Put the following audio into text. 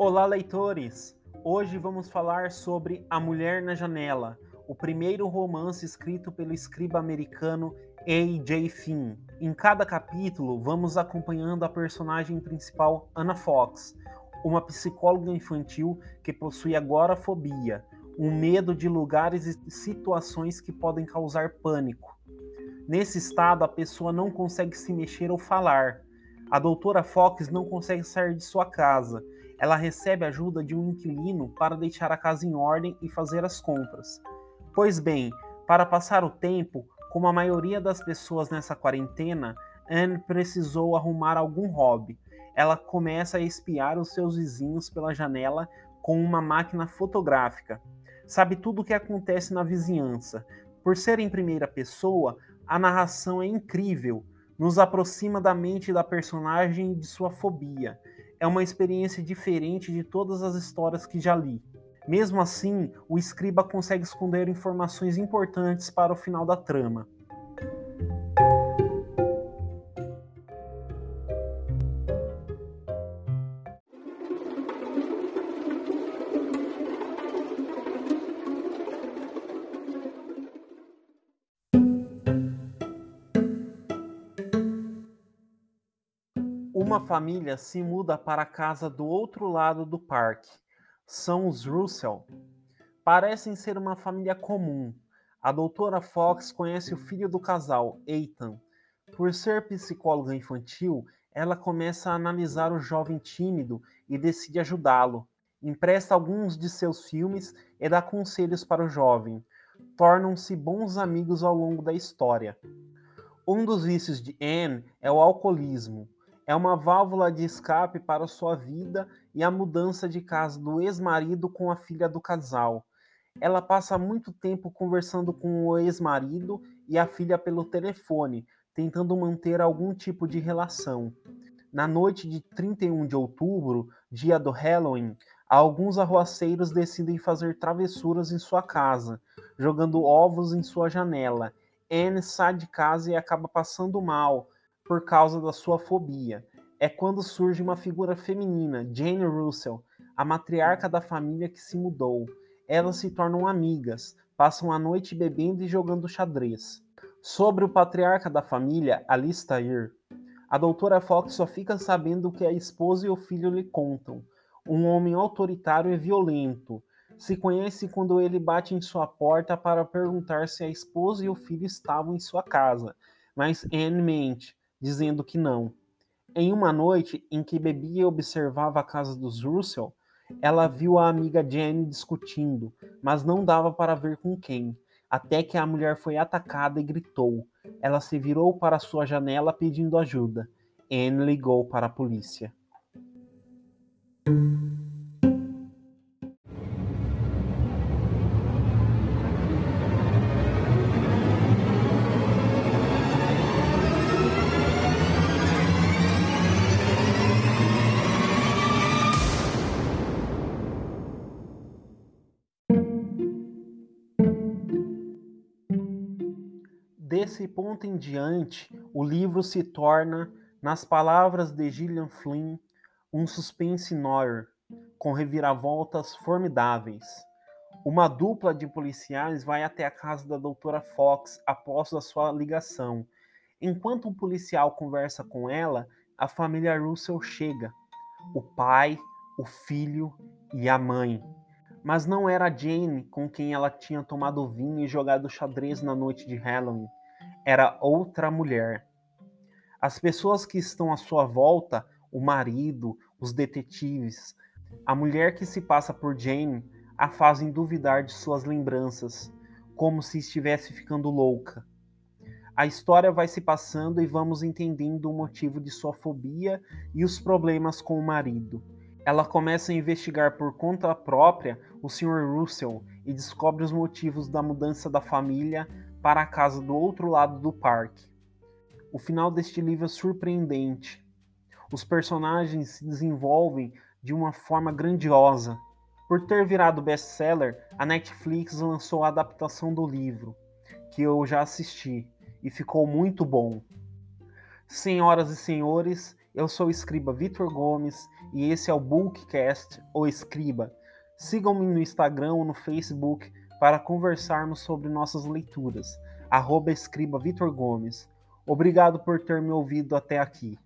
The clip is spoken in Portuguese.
Olá, leitores! Hoje vamos falar sobre A Mulher na Janela, o primeiro romance escrito pelo escriba americano A.J. Finn. Em cada capítulo, vamos acompanhando a personagem principal, Anna Fox, uma psicóloga infantil que possui agorafobia, um medo de lugares e situações que podem causar pânico. Nesse estado, a pessoa não consegue se mexer ou falar. A doutora Fox não consegue sair de sua casa ela recebe ajuda de um inquilino para deixar a casa em ordem e fazer as compras. Pois bem, para passar o tempo, como a maioria das pessoas nessa quarentena, Anne precisou arrumar algum hobby. Ela começa a espiar os seus vizinhos pela janela com uma máquina fotográfica. Sabe tudo o que acontece na vizinhança. Por ser em primeira pessoa, a narração é incrível, nos aproxima da mente da personagem e de sua fobia é uma experiência diferente de todas as histórias que já li. Mesmo assim, o escriba consegue esconder informações importantes para o final da trama. Uma família se muda para a casa do outro lado do parque. São os Russell. Parecem ser uma família comum. A doutora Fox conhece o filho do casal, Ethan. Por ser psicóloga infantil, ela começa a analisar o jovem tímido e decide ajudá-lo. Empresta alguns de seus filmes e dá conselhos para o jovem. Tornam-se bons amigos ao longo da história. Um dos vícios de Anne é o alcoolismo é uma válvula de escape para sua vida e a mudança de casa do ex-marido com a filha do casal. Ela passa muito tempo conversando com o ex-marido e a filha pelo telefone, tentando manter algum tipo de relação. Na noite de 31 de outubro, dia do Halloween, alguns arruaceiros decidem fazer travessuras em sua casa, jogando ovos em sua janela. Anne sai de casa e acaba passando mal, por causa da sua fobia. É quando surge uma figura feminina, Jane Russell, a matriarca da família que se mudou. Elas se tornam amigas, passam a noite bebendo e jogando xadrez. Sobre o patriarca da família, Alistair, a doutora Fox só fica sabendo o que a esposa e o filho lhe contam. Um homem autoritário e violento. Se conhece quando ele bate em sua porta para perguntar se a esposa e o filho estavam em sua casa, mas Anne mente dizendo que não. Em uma noite em que bebia e observava a casa dos Russell, ela viu a amiga Jenny discutindo, mas não dava para ver com quem, até que a mulher foi atacada e gritou. Ela se virou para sua janela pedindo ajuda. Anne ligou para a polícia. Desse ponto em diante, o livro se torna, nas palavras de Gillian Flynn, um suspense noir, com reviravoltas formidáveis. Uma dupla de policiais vai até a casa da doutora Fox após a sua ligação. Enquanto um policial conversa com ela, a família Russell chega. O pai, o filho e a mãe. Mas não era Jane com quem ela tinha tomado vinho e jogado xadrez na noite de Halloween era outra mulher. As pessoas que estão à sua volta, o marido, os detetives, a mulher que se passa por Jane, a fazem duvidar de suas lembranças, como se estivesse ficando louca. A história vai se passando e vamos entendendo o motivo de sua fobia e os problemas com o marido. Ela começa a investigar por conta própria o Sr. Russell e descobre os motivos da mudança da família para a casa do outro lado do parque. O final deste livro é surpreendente. Os personagens se desenvolvem de uma forma grandiosa. Por ter virado best-seller, a Netflix lançou a adaptação do livro, que eu já assisti e ficou muito bom. Senhoras e senhores, Eu sou o escriba Vitor Gomes e esse é o Bookcast, ou Escriba. Sigam-me no Instagram ou no Facebook para conversarmos sobre nossas leituras. Arroba Escriba Vitor Gomes. Obrigado por ter me ouvido até aqui.